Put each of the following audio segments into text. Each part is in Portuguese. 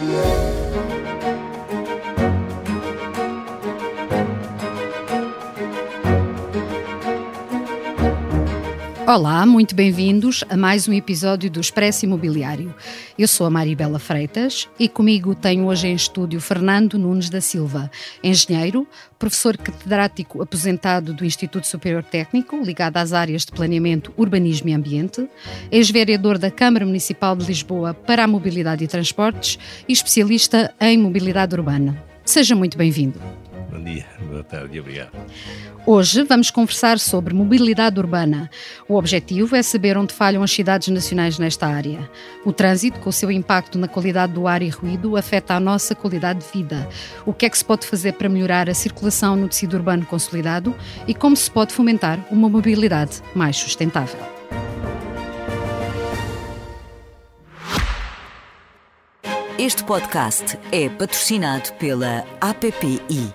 Música Olá, muito bem-vindos a mais um episódio do Expresso Imobiliário. Eu sou a Maribela Freitas e comigo tenho hoje em estúdio Fernando Nunes da Silva, engenheiro, professor catedrático aposentado do Instituto Superior Técnico, ligado às áreas de planeamento, urbanismo e ambiente, ex-vereador da Câmara Municipal de Lisboa para a Mobilidade e Transportes e especialista em mobilidade urbana. Seja muito bem-vindo. Bom dia, boa tarde e obrigado. Hoje vamos conversar sobre mobilidade urbana. O objetivo é saber onde falham as cidades nacionais nesta área. O trânsito, com o seu impacto na qualidade do ar e ruído, afeta a nossa qualidade de vida. O que é que se pode fazer para melhorar a circulação no tecido urbano consolidado e como se pode fomentar uma mobilidade mais sustentável. Este podcast é patrocinado pela APPI,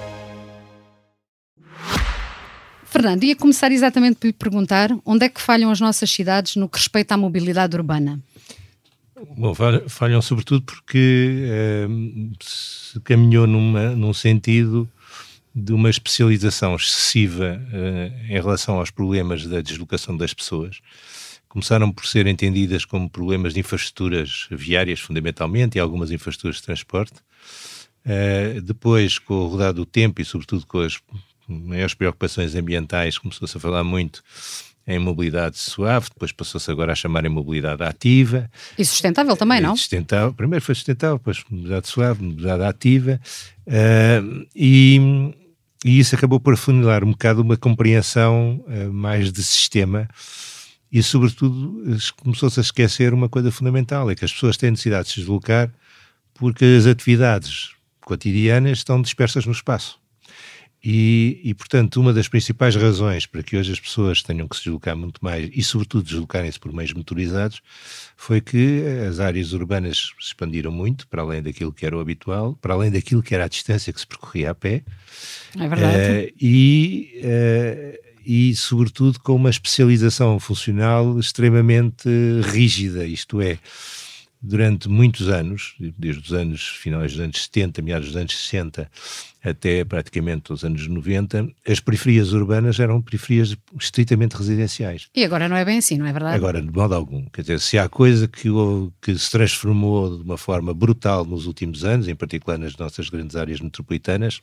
Fernando, ia começar exatamente por lhe perguntar onde é que falham as nossas cidades no que respeita à mobilidade urbana? Bom, falham sobretudo porque eh, se caminhou numa, num sentido de uma especialização excessiva eh, em relação aos problemas da deslocação das pessoas. Começaram por ser entendidas como problemas de infraestruturas viárias, fundamentalmente, e algumas infraestruturas de transporte. Uh, depois, com o rodar do tempo e, sobretudo, com as maiores preocupações ambientais, começou-se a falar muito em mobilidade suave, depois passou-se agora a chamar em mobilidade ativa. E sustentável também, não? Sustentável, primeiro foi sustentável, depois mobilidade suave, mobilidade ativa, uh, e, e, isso acabou por afunilar um bocado uma compreensão uh, mais de sistema e, sobretudo, começou-se a esquecer uma coisa fundamental, é que as pessoas têm necessidade de se deslocar porque as atividades cotidianas estão dispersas no espaço. E, e, portanto, uma das principais razões para que hoje as pessoas tenham que se deslocar muito mais e, sobretudo, deslocarem-se por meios motorizados foi que as áreas urbanas se expandiram muito, para além daquilo que era o habitual, para além daquilo que era a distância que se percorria a pé. É verdade. Uh, e, uh, e, sobretudo, com uma especialização funcional extremamente rígida, isto é, durante muitos anos, desde os anos finais dos anos 70, meados dos anos 60, até praticamente os anos 90, as periferias urbanas eram periferias estritamente residenciais. E agora não é bem assim, não é verdade? Agora, de modo algum. Quer dizer, se há coisa que, que se transformou de uma forma brutal nos últimos anos, em particular nas nossas grandes áreas metropolitanas,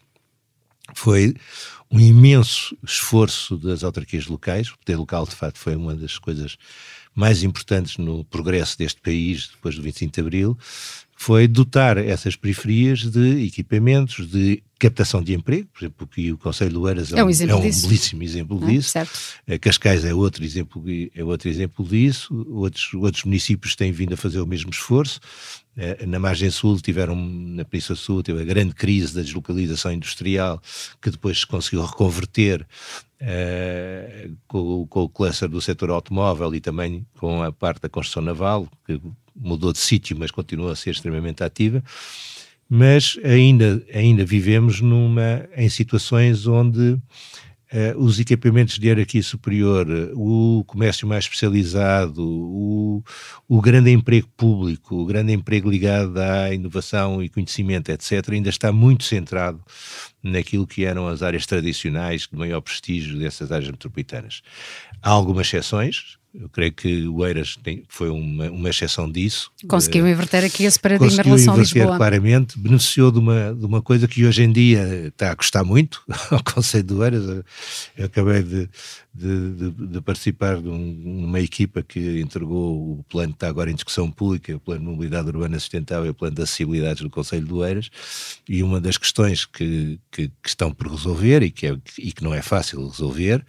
foi um imenso esforço das autarquias locais. O poder local, de facto, foi uma das coisas mais importantes no progresso deste país depois do 25 de Abril, foi dotar essas periferias de equipamentos, de captação de emprego, por exemplo, que o Conselho do Eiras é, é um, é um belíssimo exemplo ah, disso. Certo. Cascais é outro exemplo, é outro exemplo disso. Outros, outros municípios têm vindo a fazer o mesmo esforço. Eh, na margem sul tiveram, na Península Sul, teve a grande crise da deslocalização industrial, que depois se conseguiu reconverter uh, com, com, o cluster do setor automóvel e também com a parte da construção naval, que mudou de sítio, mas continua a ser extremamente ativa. Mas ainda, ainda vivemos numa, em situações onde Uh, os equipamentos de hierarquia superior, o comércio mais especializado, o, o grande emprego público, o grande emprego ligado à inovação e conhecimento, etc., ainda está muito centrado naquilo que eram as áreas tradicionais de maior prestígio dessas áreas metropolitanas. Há algumas exceções, eu creio que o Eiras tem, foi uma, uma exceção disso. Conseguiu uh, inverter aqui esse paradigma em relação a Lisboa. claramente, beneficiou de uma, de uma coisa que hoje em dia está a custar muito ao Conselho do Eiras. Eu acabei de, de, de, de participar de um, uma equipa que entregou o plano que está agora em discussão pública, o plano de mobilidade urbana sustentável e o plano de acessibilidades do Conselho do Eiras, e uma das questões que, que, que estão por resolver e que, é, e que não é fácil resolver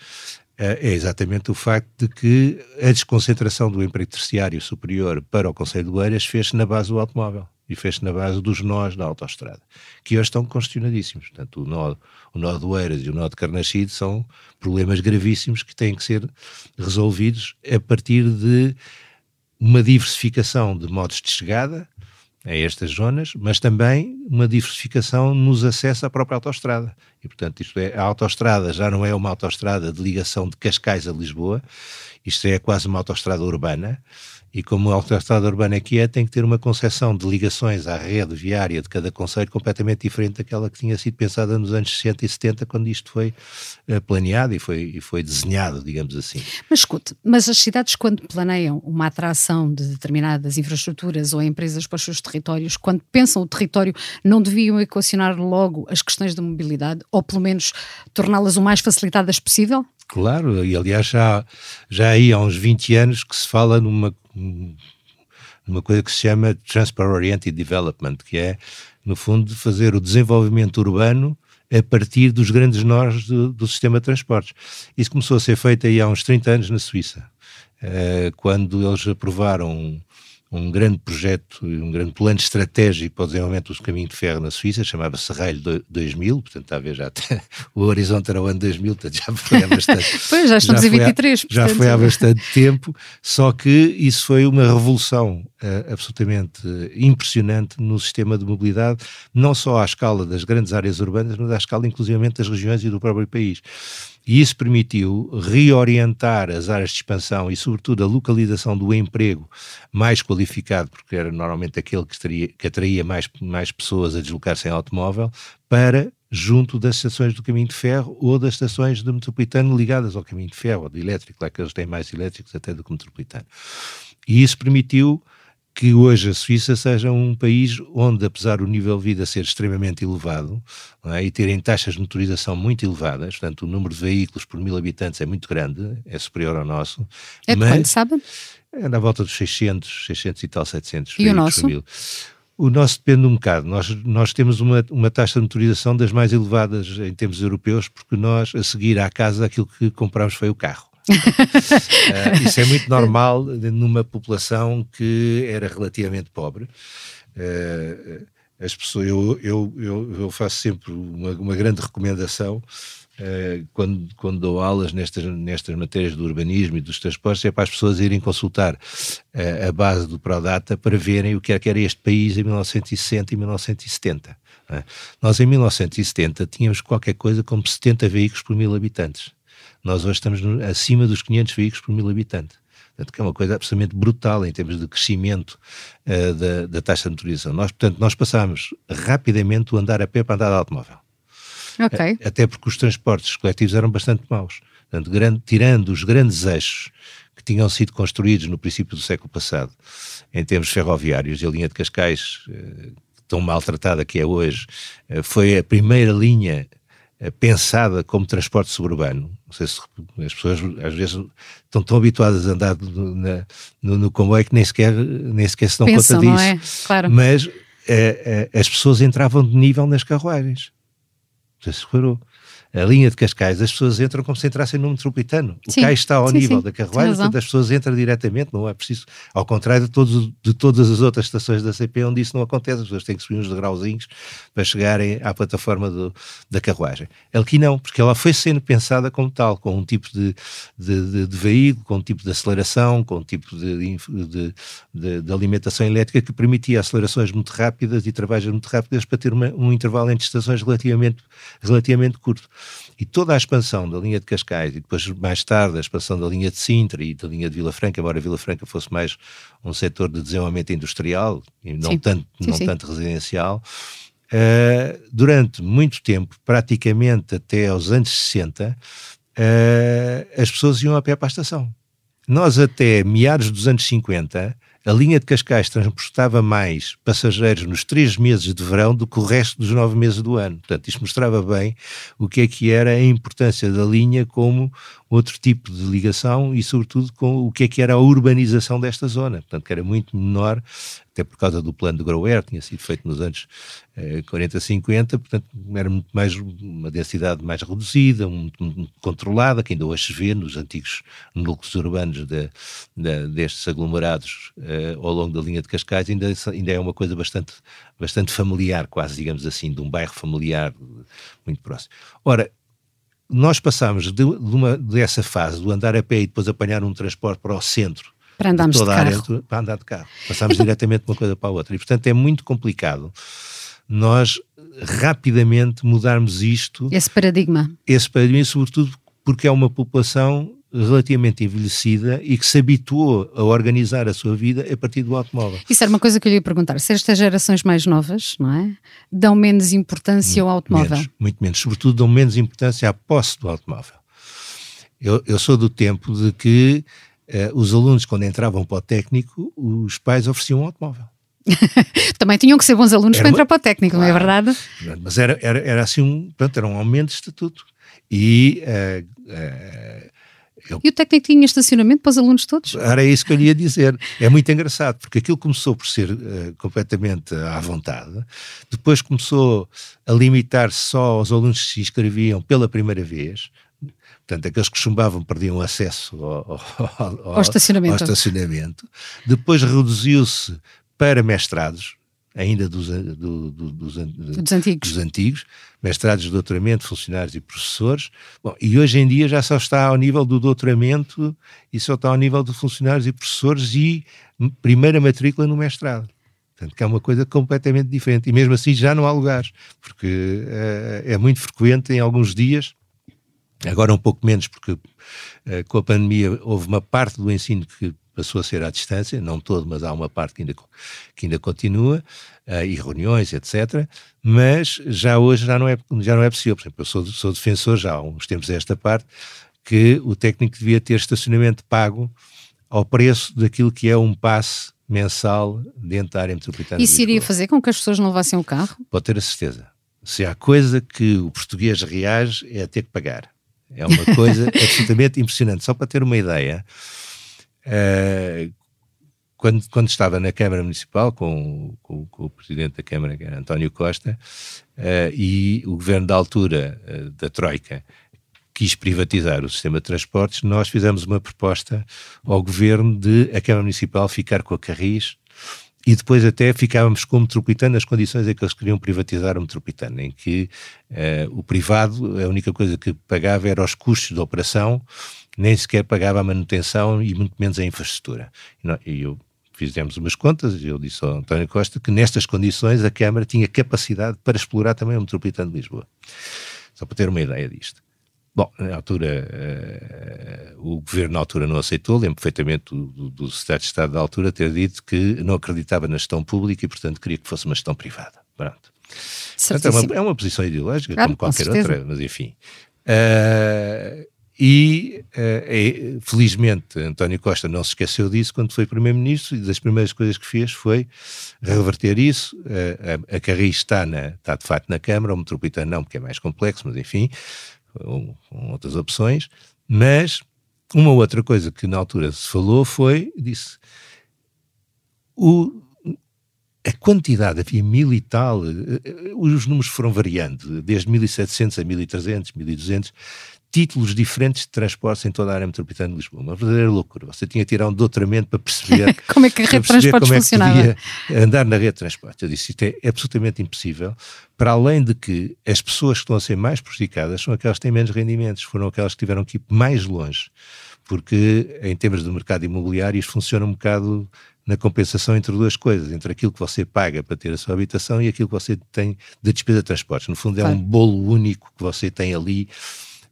é exatamente o facto de que a desconcentração do emprego terciário superior para o Conselho de Oeiras fez-se na base do automóvel. e fez-se na base dos nós da autoestrada, que hoje estão congestionadíssimos. Portanto, o nó, o nó do Eiras e o nó de Carnaxide são problemas gravíssimos que têm que ser resolvidos a partir de uma diversificação de modos de chegada a estas zonas, mas também uma diversificação nos acessos à própria autoestrada. E, portanto, isto é, a autoestrada já não é uma autoestrada de ligação de Cascais a Lisboa, isto é quase uma autoestrada urbana, e como a autoestrada urbana aqui é, tem que ter uma concepção de ligações à rede viária de cada conselho completamente diferente daquela que tinha sido pensada nos anos 60 e 70, quando isto foi uh, planeado e foi, e foi desenhado, digamos assim. Mas escute, mas as cidades quando planeiam uma atração de determinadas infraestruturas ou empresas para os seus territórios, quando pensam o território, não deviam equacionar logo as questões da mobilidade, ou pelo menos torná-las o mais facilitadas possível? Claro, e aliás já, já aí há uns 20 anos que se fala numa, numa coisa que se chama Transport Oriented Development, que é, no fundo, fazer o desenvolvimento urbano a partir dos grandes nós do, do sistema de transportes. Isso começou a ser feito aí há uns 30 anos na Suíça, uh, quando eles aprovaram um grande projeto, um grande plano estratégico para o desenvolvimento do caminho de ferro na Suíça, chamava-se Rail 2000, portanto, está a ver, já até, o horizonte era o ano 2000, portanto já foi há bastante... pois, já estamos em 23, há, Já foi há bastante tempo, só que isso foi uma revolução uh, absolutamente impressionante no sistema de mobilidade, não só à escala das grandes áreas urbanas, mas à escala inclusivamente das regiões e do próprio país. E isso permitiu reorientar as áreas de expansão e, sobretudo, a localização do emprego mais qualificado, porque era normalmente aquele que, estaria, que atraía mais, mais pessoas a deslocar-se em automóvel, para junto das estações do caminho de ferro ou das estações do metropolitano ligadas ao caminho de ferro, ou de elétrico, lá que eles têm mais elétricos até do que metropolitano. E isso permitiu que hoje a Suíça seja um país onde, apesar do nível de vida ser extremamente elevado é, e terem taxas de motorização muito elevadas, portanto, o número de veículos por mil habitantes é muito grande, é superior ao nosso. É de quanto, sabe? É na volta dos 600, 600 e tal, 700 E o nosso? Mil. O nosso depende um bocado. Nós, nós temos uma, uma taxa de motorização das mais elevadas em termos europeus, porque nós, a seguir à casa, aquilo que compramos foi o carro uh, isso é muito normal numa população que era relativamente pobre. Uh, as pessoas, eu, eu, eu, eu, faço sempre uma, uma grande recomendação uh, quando, quando dou aulas nestas, nestas matérias do urbanismo e dos transportes, é para as pessoas irem consultar a base do Prodata para verem o que é que era este país em 1960 e 1970. Nós, em 1970, tínhamos qualquer coisa como 70 veículos por mil habitantes. Nós hoje estamos no, acima dos 500 veículos por mil habitantes. Portanto, que é uma coisa absolutamente brutal em termos de crescimento uh, da, da, taxa de motorização. Nós, portanto, nós passámos rapidamente o andar a pé para andar de automóvel. Ok. Até porque os transportes coletivos eram bastante maus. Portanto, grande, tirando os grandes eixos que tinham sido construídos no princípio do século passado, em termos ferroviários, e a linha de Cascais, uh, tão maltratada que é hoje, uh, foi a primeira linha eh, pensada como transporte suburbano. Não sei se as pessoas às vezes estão tão habituadas a andar no, na, no, no comboio que nem sequer, nem sequer se dão Pensam, conta disso. É? Claro. Mas é, é, as pessoas entravam de nível nas carruagens. Não sei se reparou a linha de Cascais, as pessoas entram como se entrassem no metropolitano. O sim, cais está ao sim, nível sim, da carruagem, portanto as pessoas entram diretamente, não é preciso, ao contrário de, todos, de todas as outras estações da CP onde isso não acontece, as pessoas têm que subir uns degrauzinhos para chegarem à plataforma do, da carruagem. Aqui não, porque ela foi sendo pensada como tal, com um tipo de, de, de, de veículo, com um tipo de aceleração, com um tipo de, de, alimentação elétrica que permitia acelerações muito rápidas e trabalhos muito rápidas para ter uma, um intervalo entre estações relativamente, relativamente curto. E toda a expansão da linha de Cascais e depois mais tarde a expansão da linha de Sintra e da linha de Vila Franca, embora Vila Franca fosse mais um setor de desenvolvimento industrial e não sim. tanto, sim, não sim. tanto residencial, uh, durante muito tempo, praticamente até aos anos 60, uh, eh, as pessoas iam a pé para a estação. Nós até meados dos anos 50 a linha de Cascais transportava mais passageiros nos três meses de verão do que o resto dos nove meses do ano. Portanto, isto mostrava bem o que é que era a importância da linha como outro tipo de ligação e, sobretudo, com o que é que era a urbanização desta zona. Portanto, que era muito menor até por causa do plano de Grower, tinha sido feito nos anos eh, 40, 50, portanto era muito mais uma densidade mais reduzida, muito, muito controlada, que ainda hoje se vê nos antigos núcleos urbanos de, de, destes aglomerados eh, ao longo da linha de Cascais, ainda, ainda é uma coisa bastante, bastante familiar, quase digamos assim, de um bairro familiar muito próximo. Ora, nós passámos de, de uma, dessa fase do andar a pé e depois apanhar um transporte para o centro para andarmos de, de carro. Área, para andar de carro. Passámos diretamente de uma coisa para a outra. E, portanto, é muito complicado nós rapidamente mudarmos isto. Esse paradigma. Esse paradigma, sobretudo porque é uma população relativamente envelhecida e que se habituou a organizar a sua vida a partir do automóvel. Isso era uma coisa que eu lhe ia perguntar. Se estas gerações mais novas, não é? Dão menos importância ao automóvel? Menos, muito menos. Sobretudo dão menos importância à posse do automóvel. Eu, eu sou do tempo de que uh, os alunos, quando entravam para o técnico, os pais ofereciam um automóvel. Também tinham que ser bons alunos era para entrar para o técnico, claro, não é verdade? Mas era, era, era assim um, pronto, era um aumento de estatuto. E uh, uh, eu... E o técnico tinha estacionamento para os alunos todos? Era isso que eu lhe ia dizer. É muito engraçado, porque aquilo começou por ser uh, completamente à vontade, depois começou a limitar-se só aos alunos que se inscreviam pela primeira vez. Portanto, aqueles que chumbavam perdiam acesso ao, ao, ao, estacionamento. ao estacionamento. Depois reduziu-se para mestrados, ainda dos, do, do, dos, dos, antigos. dos antigos, mestrados, doutoramento, funcionários e professores. Bom, e hoje em dia já só está ao nível do doutoramento e só está ao nível de funcionários e professores e primeira matrícula no mestrado. Portanto, que é uma coisa completamente diferente. E mesmo assim já não há lugares, porque uh, é muito frequente em alguns dias, agora um pouco menos, porque uh, com a pandemia houve uma parte do ensino que passou a ser à distância, não todo, mas há uma parte que ainda, que ainda continua, uh, e reuniões, etc. Mas já hoje já não é, já não é possível. Por exemplo, eu sou, sou defensor, já há uns tempos esta parte, que o técnico devia ter estacionamento pago ao preço daquilo que é um passe mensal dentro da área metropolitana. Isso iria fazer com que as pessoas não levassem o carro? Pode ter a certeza. Se há coisa que o português reage é a ter que pagar. É uma coisa absolutamente impressionante. Só para ter uma ideia, Uh, quando, quando estava na Câmara Municipal com, com, com, o Presidente da Câmara, que era António Costa, uh, e o Governo da altura, uh, da Troika, quis privatizar o sistema de transportes, nós fizemos uma proposta ao Governo de a Câmara Municipal ficar com a Carris e depois até ficávamos com o metropolitano nas condições em que eles queriam privatizar o metropolitano, em que o privado, a única coisa que pagava era os custos de operação nem sequer pagava a manutenção e muito menos a infraestrutura. E, eu fizemos umas contas e eu disse ao António Costa que nestas condições a Câmara tinha capacidade para explorar também o metropolitano de Lisboa. Só para ter uma ideia disto. Bom, na altura, uh, o governo na altura não aceitou, lembro perfeitamente do, do, do Secretário de Estado da altura ter dito que não acreditava na gestão pública e, portanto, queria que fosse uma gestão privada. Pronto. Portanto, é, uma, é, uma, posição ideológica, claro, como qualquer outra, mas enfim. Uh, e, uh, felizmente, António Costa não se esqueceu disso quando foi Primeiro-Ministro e das primeiras coisas que fez foi reverter isso. Uh, a, a Carris está, na, está, de facto, na Câmara, o Metropolitano não, porque é mais complexo, mas enfim, com outras opções. Mas uma outra coisa que na altura se falou foi, disse, o, a quantidade, havia mil e tal, eh, os números foram variando, desde 1700 a 1300, 1200, títulos diferentes de transportes em toda a área metropolitana de Lisboa. Uma verdadeira loucura. Você tinha que tirar um doutoramento para perceber como é que a rede de transportes como é funcionava. andar na rede de transportes. Eu disse, isto é absolutamente impossível, para além de que as pessoas que estão a ser mais prejudicadas são aquelas que têm menos rendimentos, foram aquelas que tiveram que ir mais longe, porque em termos do mercado imobiliário isto funciona um bocado na compensação entre duas coisas, entre aquilo que você paga para ter a sua habitação e aquilo que você tem de despesa de transportes. No fundo é claro. um bolo único que você tem ali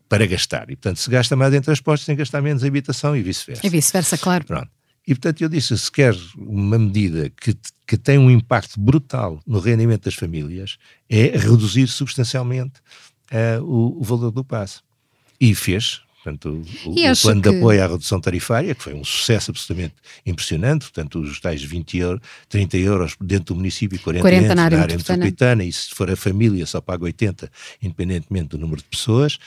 para gastar. E, portanto, se gasta mais em transportes, tem que gastar menos em habitação e vice-versa. E vice-versa, claro. Pronto. E, portanto, eu disse, se quer uma medida que, que tem um impacto brutal no rendimento das famílias, é reduzir substancialmente uh, o, o, valor do passe. E fez, portanto, o, o plano que... de apoio à redução tarifária, que foi um sucesso absolutamente impressionante, portanto, os tais 20 euros, 30 euros dentro do município e 40, 40 na área, na área metropolitana, e se for a família só paga 80, independentemente do número de pessoas.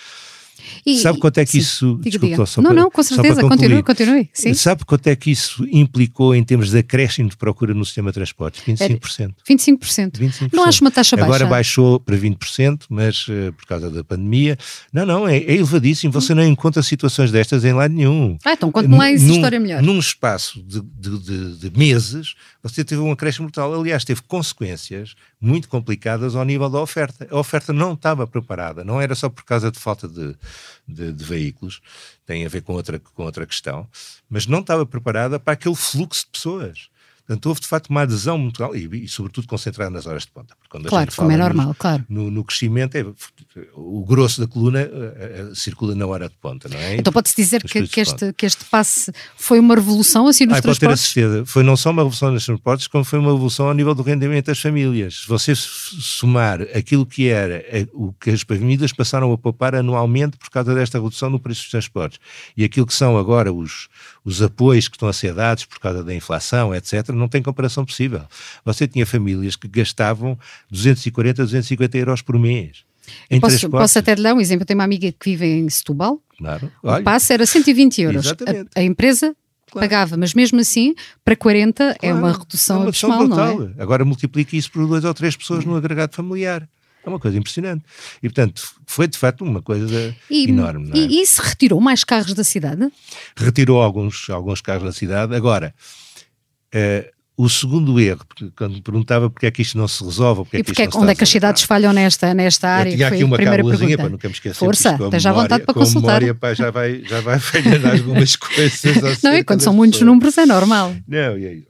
E, Sabe quanto é que sim, isso. Diga, desculpa, diga. Só não, para, não, com certeza, continue, continue. Sim. Sabe quanto é que isso implicou em termos de acréscimo de procura no sistema de transportes? 25%. 25%. 25%. Não acho uma taxa baixa. Agora baixou para 20%, mas uh, por causa da pandemia. Não, não, é, é elevadíssimo. Você não encontra situações destas em lado nenhum. Ah, então conte-me lá essa história melhor. Num espaço de, de, de, de meses, você teve um acréscimo brutal. Aliás, teve consequências muito complicadas ao nível da oferta. A oferta não estava preparada, não era só por causa de falta de, de, de, veículos, tem a ver com outra, com outra questão, mas não estava preparada para aquele fluxo de pessoas. Portanto, houve de facto uma adesão muito e, e, sobretudo concentrada nas horas de ponta. Quando claro, como é normal, no, claro. No, no, crescimento, é, o grosso da coluna uh, uh, circula na hora de ponta, não é? Então pode-se dizer que, que, este, que este passe foi uma revolução assim nos ah, transportes? Pode ter a certeza. Foi não só uma revolução nos transportes, como foi uma revolução ao nível do rendimento das famílias. Se você somar aquilo que era o que as famílias passaram a poupar anualmente por causa desta redução no preço dos transportes e aquilo que são agora os, os apoios que estão a ser dados por causa da inflação, etc., não tem comparação possível. Você tinha famílias que gastavam 240, 250 euros por mês. Posso, posso, até lhe dar um exemplo. Eu tenho uma amiga que vive em Setúbal. Claro. Olha. O passe era 120 euros. A, a, empresa claro. pagava, mas mesmo assim, para 40 claro. é uma redução, é uma redução abismal, não é? Agora multiplique isso por duas ou três pessoas no agregado familiar. É uma coisa impressionante. E, portanto, foi de facto uma coisa e, enorme. É? E, isso retirou mais carros da cidade? Retirou alguns, alguns carros da cidade. Agora, uh, o segundo erro, porque quando me perguntava porque é que isto não se resolve, porque e porque é que onde é que as cidades falham nesta, nesta área? Eu tinha aqui uma cábulazinha para nunca me esquecer. Força, esteja à vontade para consultar. Memória, pá, já vai, já vai falhando algumas coisas. Não, e quando são muitos números é normal. Não, e aí,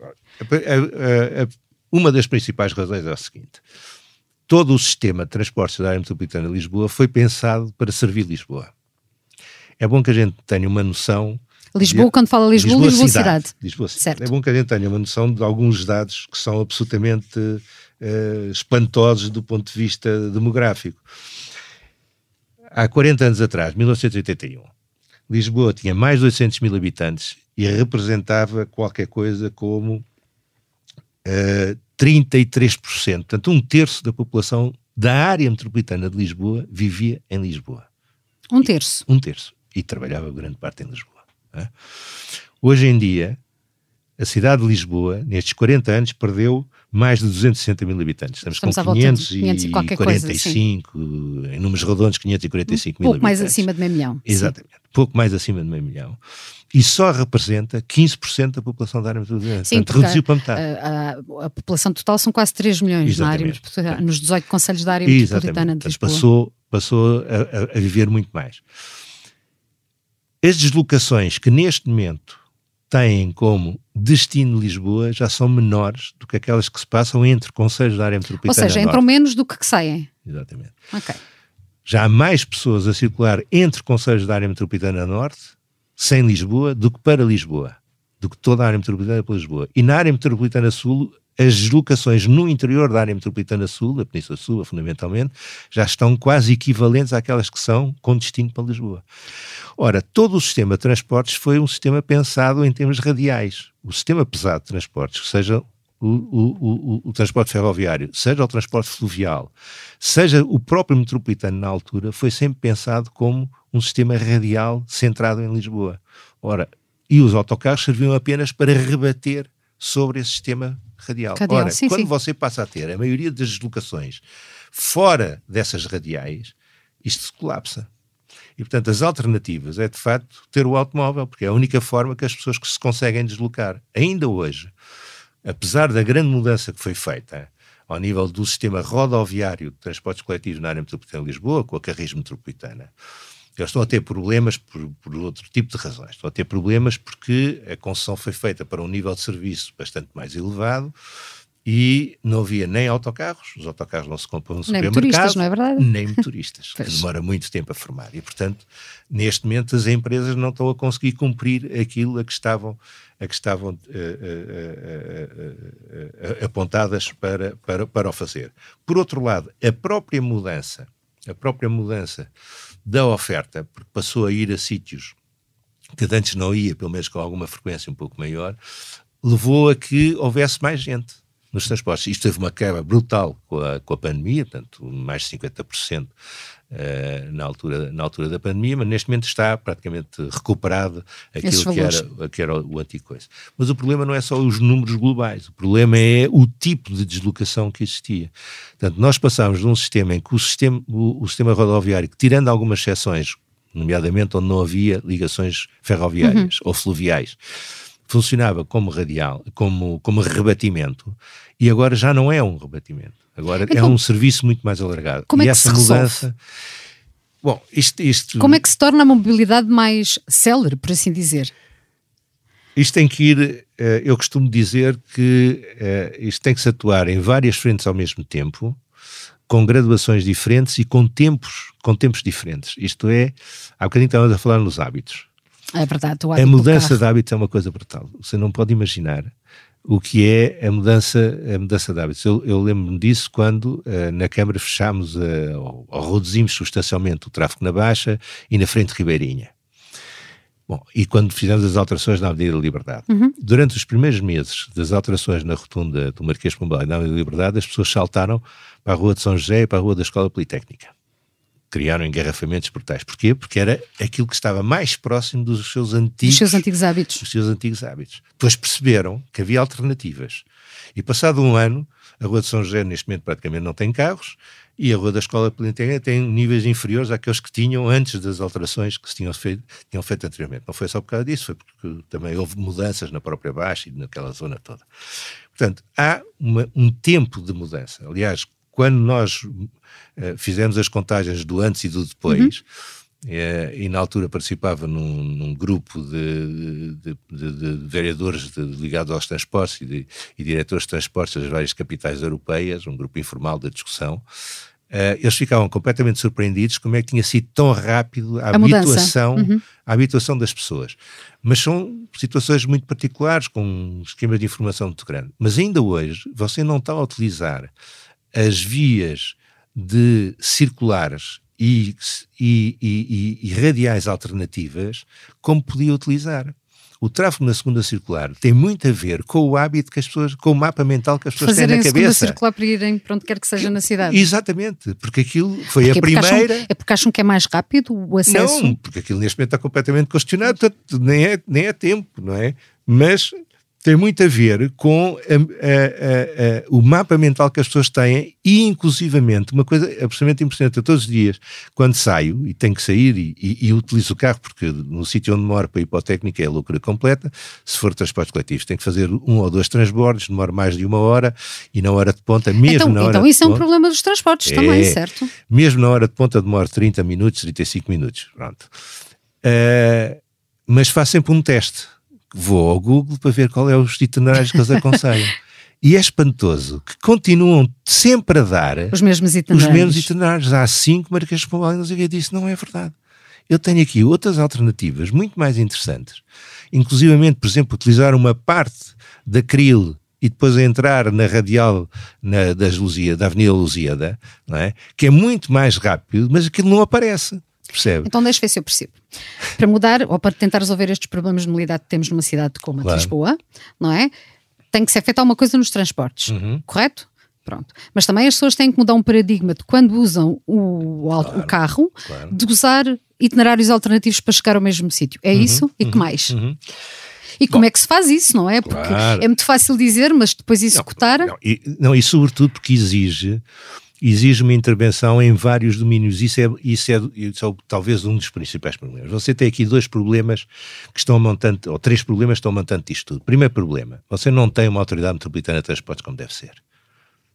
uma das principais razões é a seguinte todo o sistema de transportes da área metropolitana de Lisboa foi pensado para servir Lisboa. É bom que a gente tenha uma noção. Lisboa, de, quando fala Lisboa, Lisboa, Lisboa cidade. cidade. Lisboa cidade. Certo. É bom que a gente tenha uma noção de alguns dados que são absolutamente uh, espantosos do ponto de vista demográfico. Há 40 anos atrás, 1981, Lisboa tinha mais de 800 mil habitantes e representava qualquer coisa como uh, 33%, portanto, um terço da população da área metropolitana de Lisboa vivia em Lisboa. Um terço. E, um terço. E trabalhava grande parte em Lisboa. É? Hoje em dia, a cidade de Lisboa, nestes 40 anos, perdeu mais de 260 mil habitantes. Estamos, Estamos com 545, coisa, em números redondos, 545 um mil pouco habitantes. mais acima de meio milhão. Exatamente, sim. pouco mais acima de meio milhão e só representa 15% da população da área metropolitana. Sim, Portanto, reduziu para metade. A, a, a, população total são quase 3 milhões na área metropolitana, nos 18 conselhos da área metropolitana de Lisboa. Passou, passou a, a viver muito mais. As deslocações que neste momento têm como destino Lisboa já são menores do que aquelas que se passam entre conselhos da área metropolitana. Ou seja, entram menos do que, que saem. Exatamente. Ok. Já há mais pessoas a circular entre conselhos da área metropolitana norte sem Lisboa do que para Lisboa, do que toda a área metropolitana para Lisboa. E na área metropolitana sul, as deslocações no interior da área metropolitana sul, da Península Sul, fundamentalmente, já estão quase equivalentes àquelas que são com destino para Lisboa. Ora, todo o sistema de transportes foi um sistema pensado em termos radiais. O sistema pesado de transportes, seja o, o, o, o, transporte ferroviário, seja o transporte fluvial, seja o próprio metropolitano na altura, foi sempre pensado como um sistema radial centrado em Lisboa. Ora, e os autocarros serviam apenas para rebater sobre esse sistema radial. radial Ora, sim, quando sim. você passa a ter a maioria das deslocações fora dessas radiais, isto se colapsa. E, portanto, as alternativas é, de facto, ter o automóvel, porque é a única forma que as pessoas que se conseguem deslocar. Ainda hoje, apesar da grande mudança que foi feita ao nível do sistema rodoviário de transportes coletivos na área metropolitana de Lisboa, com a Carris Metropolitana, eles estão a ter problemas por, por, outro tipo de razões. Estão a ter problemas porque a concessão foi feita para um nível de serviço bastante mais elevado e não havia nem autocarros, os autocarros não se compram no nem motoristas, não é verdade? Nem motoristas, que demora muito tempo a formar. E, portanto, neste momento as empresas não estão a conseguir cumprir aquilo a que estavam, a que estavam uh, uh, uh, apontadas para, para, para o fazer. Por outro lado, a própria mudança, a própria mudança da oferta, porque passou a ir a sítios que antes não ia, pelo menos com alguma frequência um pouco maior, levou a que houvesse mais gente nos transportes. Isto teve uma quebra brutal com a, com a pandemia, portanto, mais de 50% uh, na, altura, na altura da pandemia, mas neste momento está praticamente recuperado aquilo que era, que era o antigo coisa. Mas o problema não é só os números globais, o problema é o tipo de deslocação que existia. Portanto, nós passámos de um sistema em que o sistema, o, o sistema rodoviário, que, tirando algumas exceções, nomeadamente onde não havia ligações ferroviárias uhum. ou fluviais, funcionava como radial, como, como rebatimento, e agora já não é um rebatimento. Agora então, é um serviço muito mais alargado. Como e é que essa se mudança. Resolve? Bom, isto, isto. Como é que se torna a mobilidade mais célere, por assim dizer? Isto tem que ir, eh, eu costumo dizer que eh, isto tem que se atuar em várias frentes ao mesmo tempo, com graduações diferentes e com tempos, com tempos diferentes. Isto é, há bocadinho estávamos a falar nos hábitos. É verdade. a mudança de hábitos é uma coisa brutal. Você não pode imaginar o que é a mudança, a mudança de hábitos. Eu, eu lembro-me disso quando uh, na Câmara fechámos uh, ou, ou, reduzimos substancialmente o tráfego na Baixa e na frente Ribeirinha. Bom, e quando fizemos as alterações na Avenida da Liberdade. Uhum. Durante os primeiros meses das alterações na rotunda do Marquês de Pombal e na Avenida da Liberdade, as pessoas saltaram para a Rua de São José e para a Rua da Escola Politécnica criaram engarrafamentos portais. Porquê? Porque era aquilo que estava mais próximo dos seus antigos, dos seus antigos hábitos. Dos seus antigos hábitos. Depois perceberam que havia alternativas. E passado um ano, a Rua de São José neste momento praticamente não tem carros e a Rua da Escola Politécnica tem níveis inferiores àqueles que tinham antes das alterações que se tinham feito, tinham feito anteriormente. Não foi só por causa disso, foi porque também houve mudanças na própria Baixa e naquela zona toda. Portanto, há uma, um tempo de mudança. Aliás, quando nós uh, fizemos as contagens do antes e do depois, uhum. uh, e na altura participava num, num grupo de, de, de, de vereadores ligados aos transportes e, e, diretores de transportes das várias capitais europeias, um grupo informal de discussão, Uh, eles ficavam completamente surpreendidos como é que tinha sido tão rápido a, a habituação, uhum. a habituação das pessoas. Mas são situações muito particulares, com um esquema de informação muito grande. Mas ainda hoje, você não está a utilizar as vias de circulares e, e, e, e, radiais alternativas como podia utilizar. O tráfego na segunda circular tem muito a ver com o hábito que as pessoas, com o mapa mental que as pessoas Fazerem têm na cabeça. segunda circular para irem para onde quer que seja na cidade. Exatamente, porque aquilo foi porque a primeira. Acham, é porque acham que é mais rápido o acesso? Não, porque aquilo neste momento está completamente questionado, portanto, nem é, nem é tempo, não é? Mas tem muito a ver com a, a, a, o mapa mental que as pessoas têm e, inclusivamente, uma coisa absolutamente importante, eu todos os dias, quando saio, e tenho que sair e, e, e utilizo o carro, porque no sítio onde moro para ir para a técnica é a loucura completa, se for transportes coletivos, tenho que fazer um ou dois transbordos, demora mais de uma hora, e na hora de ponta, mesmo então, na hora Então isso é um ponta, problema dos transportes é, também, certo? Mesmo na hora de ponta demora 30 minutos, 35 minutos, pronto. Uh, mas faço sempre um teste vou ao Google para ver qual é os itinerários que eles aconselham. e é espantoso que continuam sempre a dar os mesmos itinerários. Os mesmos itinerários. Há cinco Marquês de Pombal e disse, não é verdade. Eu tenho aqui outras alternativas muito mais interessantes. Inclusivamente, por exemplo, utilizar uma parte da Cril e depois entrar na radial na, das Luzia, da Avenida Lusíada, não é? que é muito mais rápido, mas aquilo não aparece. Percebe? Então deixa ver se eu percebo. Para mudar, ou para tentar resolver estes problemas de mobilidade que temos numa cidade como a claro. de Lisboa, não é? Tem que ser feita alguma coisa nos transportes, uhum. correto? Pronto. Mas também as pessoas têm que mudar um paradigma de quando usam o, claro, o carro, claro. de usar itinerários alternativos para chegar ao mesmo sítio. É uhum, isso? E uhum, que mais? Uhum. E como Bom, é que se faz isso, não é? Porque claro. é muito fácil dizer, mas depois executar. Não, não, e, não, e sobretudo porque exige exige uma intervenção em vários domínios. Isso é, isso é, isso é talvez um dos principais problemas. Você tem aqui dois problemas que estão montante, ou três problemas que estão montante isto tudo. Primeiro problema, você não tem uma autoridade metropolitana de transportes como deve ser.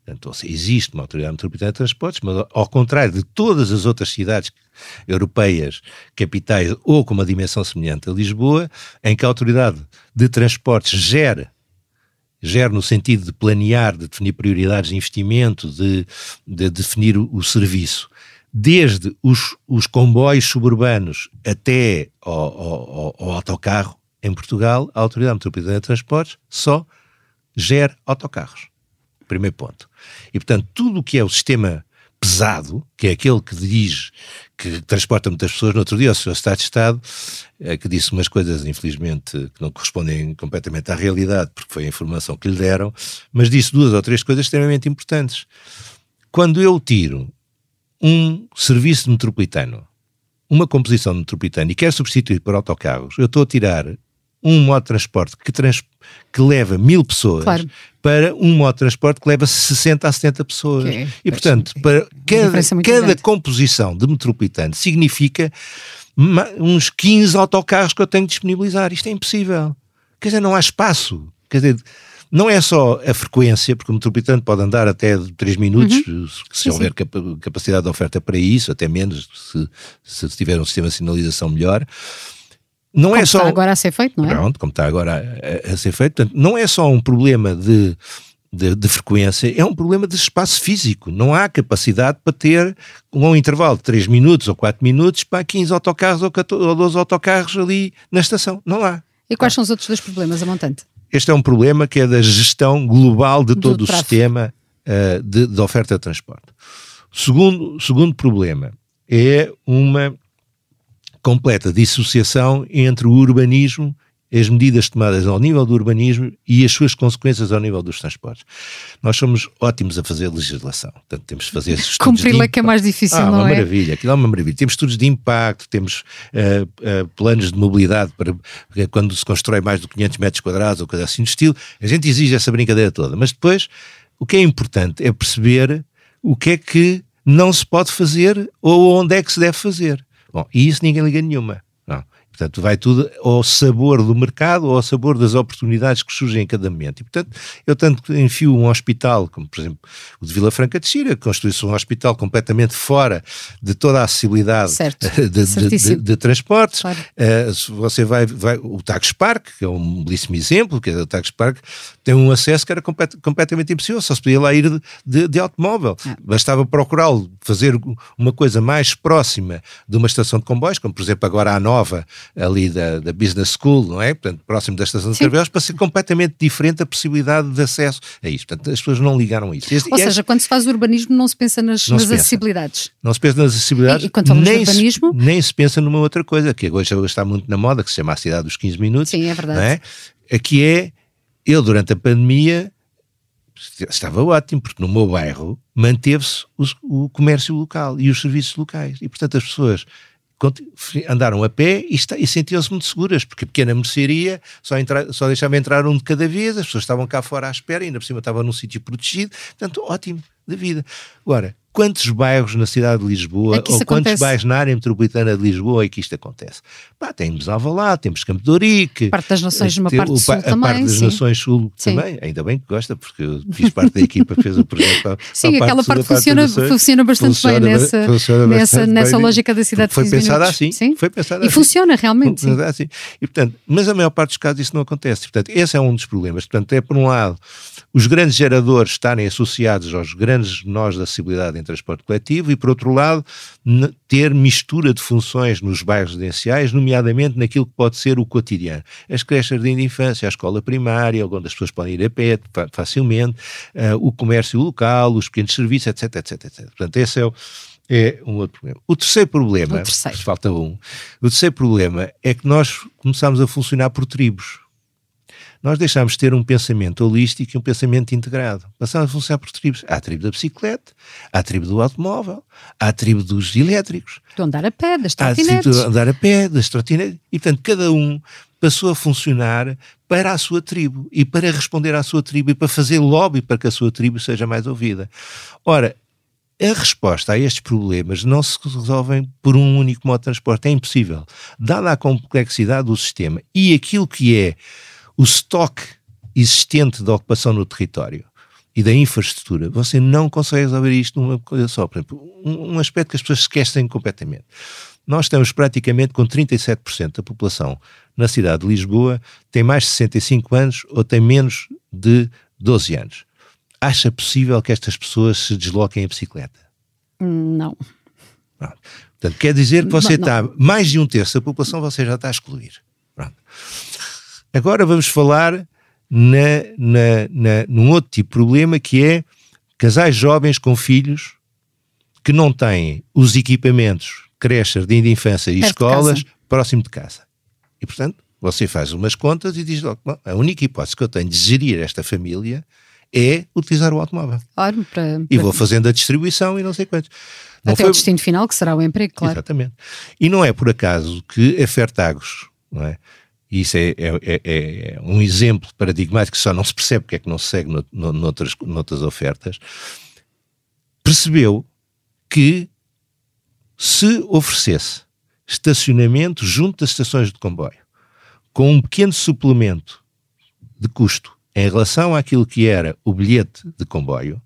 Portanto, existe uma autoridade metropolitana de transportes, mas ao contrário de todas as outras cidades europeias, capitais ou com uma dimensão semelhante a Lisboa, em que a autoridade de transportes gera gera no sentido de planear, de definir prioridades de investimento, de, de definir o, o, serviço, desde os, os comboios suburbanos até ao, ao, ao, autocarro, em Portugal, a Autoridade Metropolitana de Transportes só gera autocarros. Primeiro ponto. E, portanto, tudo o que é o sistema pesado, que é aquele que diz que transporta muitas pessoas. No outro dia, o Sr. Estado de Estado, é, que disse umas coisas, infelizmente, que não correspondem completamente à realidade, porque foi a informação que lhe deram, mas disse duas ou três coisas extremamente importantes. Quando eu tiro um serviço metropolitano, uma composição metropolitana e quer substituir por autocarros, eu estou a tirar um modo de transporte que, trans, que leva mil pessoas claro. Para um modo de transporte que leva 60 a 70 pessoas. E, portanto, para cada, cada composição de metropolitano significa uns 15 autocarros que eu tenho que disponibilizar. Isto é impossível. Quer dizer, não há espaço. Quer dizer, não é só a frequência, porque o metropolitano pode andar até 3 minutos, uhum. se sim, houver sim. capacidade de oferta para isso, até menos, se, se tiver um sistema de sinalização melhor. Não como é só. está agora a ser feito, não é? Pronto, como está agora a, a ser feito. Portanto, não é só um problema de, de, de, frequência, é um problema de espaço físico. Não há capacidade para ter um intervalo de 3 minutos ou 4 minutos para 15 autocarros ou, 14, ou 12 autocarros ali na estação. Não há. E quais são os outros dois problemas, a montante? Este é um problema que é da gestão global de todo o sistema uh, de, de, oferta de transporte. Segundo, segundo problema é uma completa dissociação entre o urbanismo as medidas tomadas ao nível do urbanismo e as suas consequências ao nível dos transportes. Nós somos ótimos a fazer legislação, portanto temos de fazer estudos Cumpri-la que é mais difícil, ah, não uma é? maravilha, aquilo é uma maravilha. Temos estudos de impacto, temos uh, uh, planos de mobilidade para quando se constrói mais de 500 metros quadrados ou coisa assim do estilo, a gente exige essa brincadeira toda, mas depois o que é importante é perceber o que é que não se pode fazer ou onde é que se deve fazer. Bom, e isso ninguém liga nenhuma. Portanto, vai tudo ao sabor do mercado ou ao sabor das oportunidades que surgem em cada momento. E, portanto, eu tanto enfio um hospital, como por exemplo o de Vila Franca de Xira, construiu-se um hospital completamente fora de toda a acessibilidade de, de, de, de, transportes. Claro. Uh, você vai, vai, o Tax Park, que é um belíssimo exemplo, que é o Tax Park, tem um acesso que era complet, completamente impossível, só se podia lá ir de, automóvel. É. Bastava procurá-lo, fazer uma coisa mais próxima de uma estação de comboios, como por exemplo agora a nova ali da, da Business School, não é? Portanto, próximo da estação de Carvelos, para ser completamente diferente a possibilidade de acesso a isto. Portanto, as pessoas não ligaram a isso. Este, Ou seja, quando se faz urbanismo não se pensa nas, nas se acessibilidades. Não se pensa nas acessibilidades. E, e quando falamos nem de urbanismo... Se, nem se pensa numa outra coisa, que hoje está muito na moda, que se chama a cidade dos 15 minutos. Sim, é verdade. É? Aqui é, eu durante a pandemia estava ótimo, porque no meu bairro manteve-se o, o, comércio local e os serviços locais. E, portanto, as pessoas andaram a pé e, e sentiam-se muito seguras, porque a pequena mercearia só, entra, só deixava entrar um de cada vez, as pessoas estavam cá fora à espera, ainda por cima estavam num sítio protegido, portanto, ótimo da vida. Agora, quantos bairros na cidade de Lisboa, é ou quantos acontece. bairros na área metropolitana de Lisboa é que isto acontece? Pá, temos Alvalade, temos Campo de Ourique. Parte das Nações, uma parte do Sul a também. Parte das sim. Nações Sul sim. também, ainda bem que gosta, porque eu fiz parte da equipa que fez o projeto. Para, sim, para aquela parte, parte funciona, funciona bastante funciona, bem nessa, funciona nessa, bastante nessa bem, lógica da cidade foi de pensada assim, sim? foi pensada E assim. funciona realmente, sim. Assim. E, portanto, mas a maior parte dos casos isso não acontece. Portanto, esse é um dos problemas. Portanto, é por um lado os grandes geradores estarem associados aos grandes nós da acessibilidade em transporte coletivo e, por outro lado, ter mistura de funções nos bairros residenciais, nomeadamente naquilo que pode ser o cotidiano. As creches de infância, a escola primária, onde as pessoas podem ir a pé facilmente, uh, o comércio local, os pequenos serviços, etc, etc, etc. Portanto, esse é o, é um outro problema. O terceiro problema, o terceiro. falta um, o terceiro problema é que nós começamos a funcionar por tribos nós deixámos de ter um pensamento holístico e um pensamento integrado. Passámos a funcionar por tribos. Há a tribo da bicicleta, há a tribo do automóvel, há a tribo dos elétricos. Do andar a pé, das trotinetes. Há a tribo do andar a pé, das trotinetes. E, portanto, cada um passou a funcionar para a sua tribo e para responder à sua tribo e para fazer lobby para que a sua tribo seja mais ouvida. Ora, a resposta a estes problemas não se resolvem por um único modo de transporte. É impossível. Dada a complexidade do sistema e aquilo que é o estoque existente da ocupação no território e da infraestrutura, você não consegue resolver isto numa coisa só. Por exemplo, um, um aspecto que as pessoas esquecem completamente. Nós estamos praticamente com 37% da população na cidade de Lisboa tem mais de 65 anos ou tem menos de 12 anos. Acha possível que estas pessoas se desloquem em bicicleta? Não. Pronto. Portanto, quer dizer que você não, não. está, mais de um terço da população você já está a excluir. Pronto. Agora vamos falar na, na, na, num outro tipo de problema que é casais jovens com filhos que não têm os equipamentos, creches de infância e Perto escolas de próximo de casa. E, portanto, você faz umas contas e diz logo, a única hipótese que eu tenho de gerir esta família é utilizar o automóvel. Claro, para, E vou fazendo a distribuição e não sei quantos. Não até foi- o destino final, que será o emprego, claro. Exatamente. E não é por acaso que a Fertagos, não é? E isso é, é- é- é um exemplo paradigmático só não se percebe porque é que não se segue no, no- noutras, noutras ofertas, percebeu que se oferecesse estacionamento junto das estações de comboio, com um pequeno suplemento de custo em relação àquilo que era o bilhete de comboio,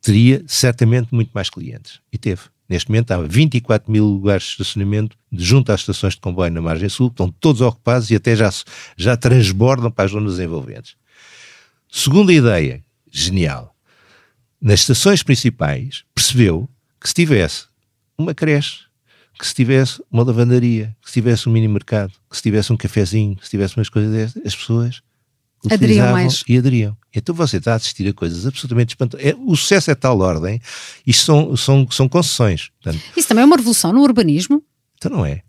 teria certamente muito mais clientes. E teve. Neste momento há 24 mil lugares de estacionamento junto às estações de comboio na margem sul, estão todos ocupados e até já, já transbordam para as zonas envolventes. Segunda ideia, genial. Nas estações principais, percebeu que se tivesse uma creche, que se tivesse uma lavandaria, que se tivesse um mini mercado, que se tivesse um cafezinho, que se tivesse umas coisas dessas, as pessoas Aderiam mais. E aderiam. Então você está a assistir a coisas absolutamente espantosas. É, o sucesso é de tal ordem, isto são, são, são concessões. Portanto, Isso também é uma revolução no urbanismo. então não é.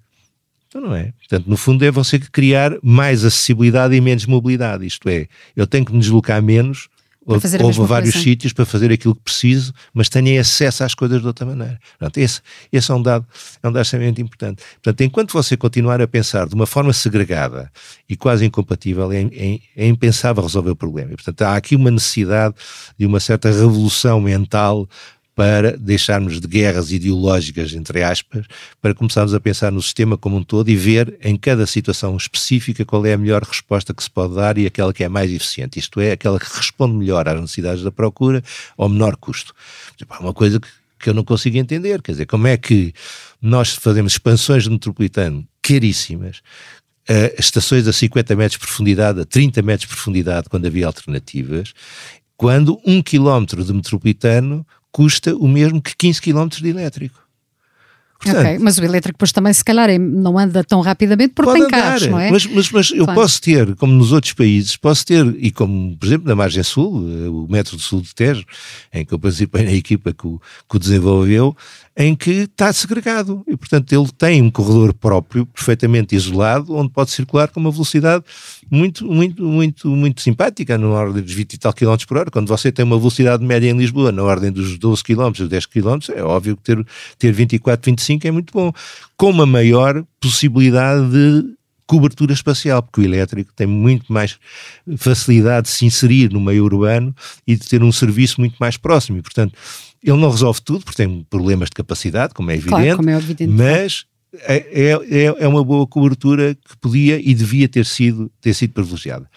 Então não é. Portanto, no fundo é você criar mais acessibilidade e menos mobilidade. Isto é, eu tenho que me deslocar menos A vários coisa. sítios para fazer aquilo que preciso, mas tenho acesso às coisas de outra maneira. Portanto, esse, esse é um dado, é um dado extremamente importante. Portanto, enquanto você continuar a pensar de uma forma segregada e quase incompatível, é, é- é impensável resolver o problema. E, portanto, há aqui uma necessidade de uma certa revolução mental para deixarmos de guerras ideológicas, entre aspas, para começarmos a pensar no sistema como um todo e ver em cada situação específica qual é a melhor resposta que se pode dar e aquela que é mais eficiente, isto é, aquela que responde melhor às necessidades da procura ao menor custo. É uma coisa que, que eu não consigo entender, quer dizer, como é que nós fazemos expansões de metropolitano caríssimas, eh, estações a 50 metros de profundidade, a 30 metros de profundidade, quando havia alternativas, quando um quilómetro de metropolitano custa o mesmo que 15 quilómetros de elétrico. Portanto, ok, mas o elétrico depois também se calhar é- não anda tão rapidamente porque tem carros, andar, não é? Mas, mas, mas eu Claro. posso ter, como nos outros países, posso ter, e como, por exemplo, na margem sul, eh, o metro do sul de Tejo, em que eu participei na equipa que o, que o desenvolveu, em que está segregado. E, portanto, ele tem um corredor próprio, perfeitamente isolado, onde pode circular com uma velocidade muito, muito, muito, muito simpática, na ordem dos 20 e tal quilómetros por hora. Quando você tem uma velocidade média em Lisboa, na ordem dos 12 quilómetros, 10 quilómetros, é óbvio que ter, ter 24, 25 é muito bom. Com uma maior possibilidade de cobertura espacial, porque o elétrico tem muito mais facilidade de se inserir no meio urbano e de ter um serviço muito mais próximo. E, portanto, ele não resolve tudo, porque tem problemas de capacidade, como é evidente, Claro, como é evidente. mas é, é, é uma boa cobertura que podia e devia ter sido, ter sido privilegiada.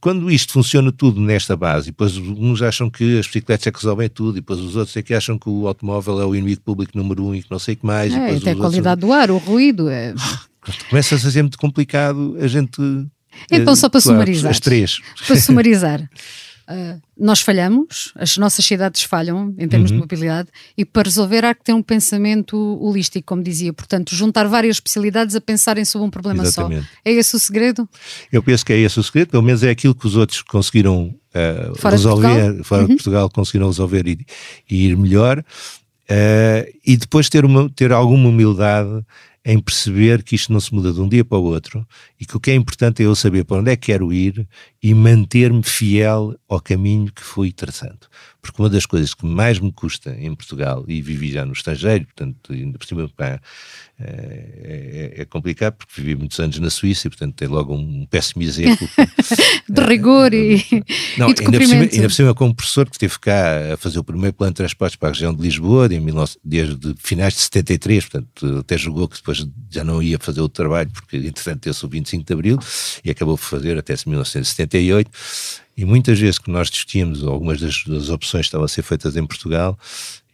Quando isto funciona tudo nesta base, e depois uns acham que as bicicletas é que resolvem tudo, e depois os outros é que acham que o automóvel é o inimigo público número um e que não sei o que mais. É, até a os outros- qualidade do ar, o ruído. É... Começa a ser muito complicado a gente. Então, eh, só para claro, sumarizar. As três. Para sumarizar, ah, nós falhamos, as nossas cidades falham em termos Uhum. de mobilidade e para resolver há que ter um pensamento holístico, como dizia. Portanto, juntar várias especialidades a pensarem sobre um problema Exatamente. só. É esse o segredo? Eu penso que é esse o segredo, pelo menos é aquilo que os outros conseguiram eh, Fora de resolver, Portugal? Uhum. fora de Portugal conseguiram resolver e, e ir melhor, eh, e depois ter, uma, ter alguma humildade em perceber que isto não se muda de um dia para o outro e que o que é importante é eu saber para onde é que quero ir e manter-me fiel ao caminho que fui traçando. Porque uma das coisas que mais me custa em Portugal, e vivi já no estrangeiro, portanto, ainda por cima, pá, é, é- é complicado porque vivi muitos anos na Suíça e, portanto, tem logo um péssimo exemplo. De rigor e, Não, e de ainda por, cima, ainda por cima, como professor que esteve cá a fazer o primeiro plano de transportes para a região de Lisboa, em 19 desde finais de 73, portanto, até jogou que depois já não ia fazer o trabalho, porque entretanto deu-se o 25 de Abril e acabou por fazer até 1978. E muitas vezes que nós discutíamos algumas das, das opções que estavam a ser feitas em Portugal,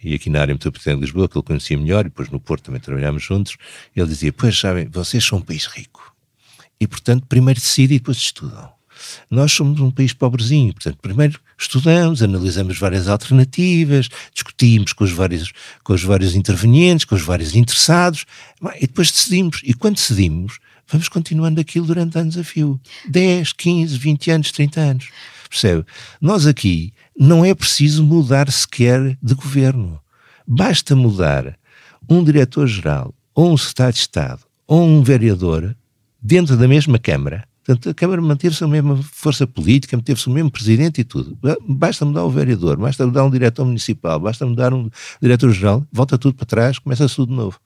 e aqui na área metropolitana de Lisboa, que ele conhecia melhor, e depois no Porto também trabalhámos juntos, ele dizia: Pois sabem, vocês são um país rico. E, portanto, primeiro decidem e depois estudam. Nós somos um país pobrezinho, portanto, primeiro estudamos, analisamos várias alternativas, discutimos com os vários, com os vários intervenientes, com os vários interessados, e depois decidimos. E quando decidimos, vamos continuando aquilo durante anos a fio 10, 15, 20 anos, 30 anos. Percebe? Nós aqui não é preciso mudar sequer de governo. Basta mudar um diretor-geral, ou um secretário de Estado, ou um vereador dentro da mesma Câmara Portanto, a Câmara manteve-se a mesma força política, manteve-se o mesmo presidente e tudo. Basta mudar o vereador, basta mudar um diretor municipal, basta mudar um diretor-geral, volta tudo para trás, começa tudo de novo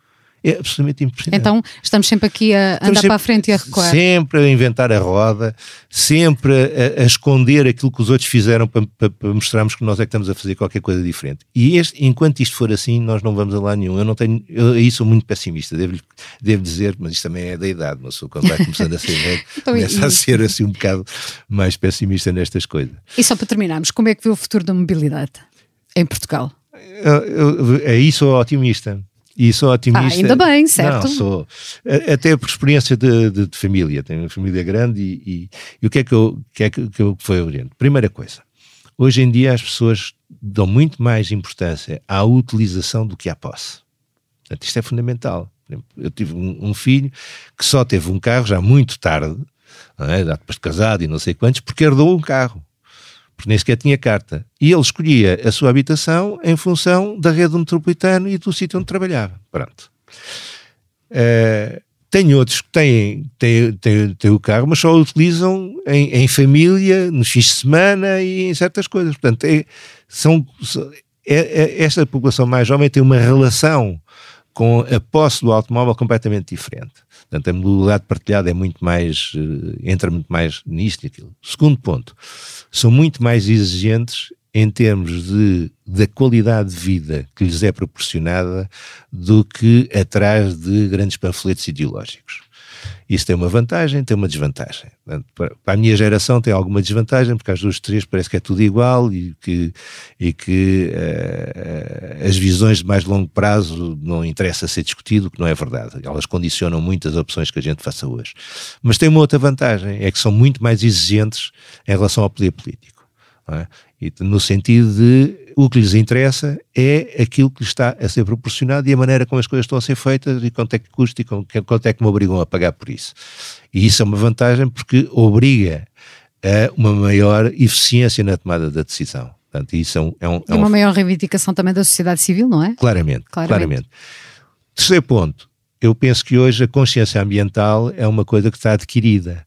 é absolutamente impressionante. Então estamos sempre aqui a andar para a frente e a recuar. Sempre a inventar a roda, sempre a, a esconder aquilo que os outros fizeram para, para, para, mostrarmos que nós é que estamos a fazer qualquer coisa diferente. E este, enquanto isto for assim, nós não vamos a lá nenhum. Eu não tenho, eu aí sou muito pessimista, devo, devo dizer, mas isto também é da idade, mas quando vai começando a ser velho, então, começa e... a ser assim um bocado mais pessimista nestas coisas. E só para terminarmos, como é que vê o futuro da mobilidade em Portugal? Aí sou otimista e sou otimista. Ah, ainda bem, certo? Não, sou. Até por experiência de, de, de família. Tenho uma família grande e, e, e, o que é que, eu, que, é que, que foi oriente? Primeira coisa, hoje em dia as pessoas dão muito mais importância à utilização do que à posse. Portanto, isto é fundamental. Eu tive um, um filho que só teve um carro já muito tarde, não é? depois de casado e não sei quantos, porque herdou um carro porque nem sequer tinha carta. E ele escolhia a sua habitação em função da rede metropolitana e do sítio onde trabalhava. Pronto. Uh, tem outros que têm, têm, têm, têm, o carro, mas só o utilizam em, em, família, nos fins de semana e em certas coisas. Portanto, é, são, é, é, esta população mais jovem tem uma relação com a posse do automóvel completamente diferente. Portanto, a mobilidade partilhada é muito mais, eh, entra muito mais nisto e aquilo. Segundo ponto, são muito mais exigentes em termos de, da qualidade de vida que lhes é proporcionada do que atrás de grandes panfletos ideológicos. Isso tem uma vantagem, tem uma desvantagem. Para a minha geração tem alguma desvantagem, porque às duas, três parece que é tudo igual e que, e que uh, as visões de mais longo prazo não interessa ser discutido, que não é verdade. Elas condicionam muitas opções que a gente faça hoje. Mas tem uma outra vantagem, é que são muito mais exigentes em relação ao poder político. É? E no sentido de o que lhes interessa é aquilo que lhes está a ser proporcionado e a maneira como as coisas estão a ser feitas e quanto é que custa e quanto é que me obrigam a pagar por isso. E isso é uma vantagem porque obriga a uma maior eficiência na tomada da decisão. Portanto, isso é, um, é, um, é uma um... maior reivindicação também da sociedade civil, não é? Claramente, claramente. claramente. Terceiro ponto, eu penso que hoje a consciência ambiental é uma coisa que está adquirida.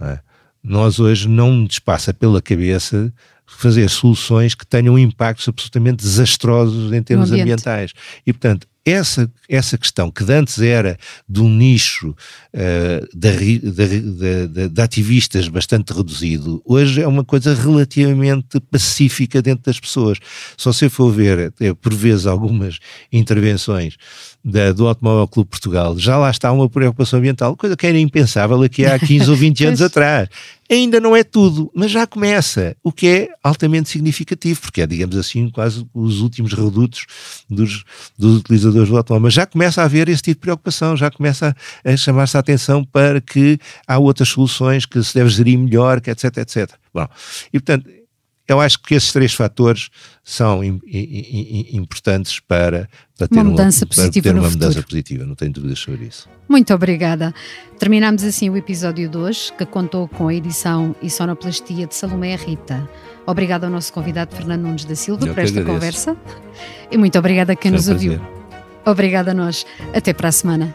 É? Nós hoje não nos passa pela cabeça fazer soluções que tenham impactos absolutamente desastrosos em termos ambientais. E, portanto, essa, essa questão que antes era de um nicho uh, de, de, de, de, ativistas bastante reduzido, hoje é uma coisa relativamente pacífica dentro das pessoas. Só se for ver, por vezes, algumas intervenções da, do Automóvel Clube Portugal, já lá está uma preocupação ambiental, coisa que era impensável aqui há 15 ou 20 anos atrás. Ainda não é tudo, mas já começa, o que é altamente significativo, porque é, digamos assim, quase os últimos redutos dos, dos utilizadores do automóvel. Mas já começa a haver esse tipo de preocupação, já começa a, a chamar-se a atenção para que há outras soluções que se deve gerir melhor, que etc, etc. Bom, e portanto, eu acho que esses três fatores são importantes para, para ter uma mudança uma, positiva, ter uma mudança positiva, não tenho dúvidas sobre isso. Muito obrigada. Terminamos assim o episódio 2, que contou com a edição e sonoplastia de Salomé Rita. Obrigada ao nosso convidado Fernando Nunes da Silva eu por esta conversa. E muito obrigada a quem Foi nos um ouviu. Obrigada a nós. Até para a semana.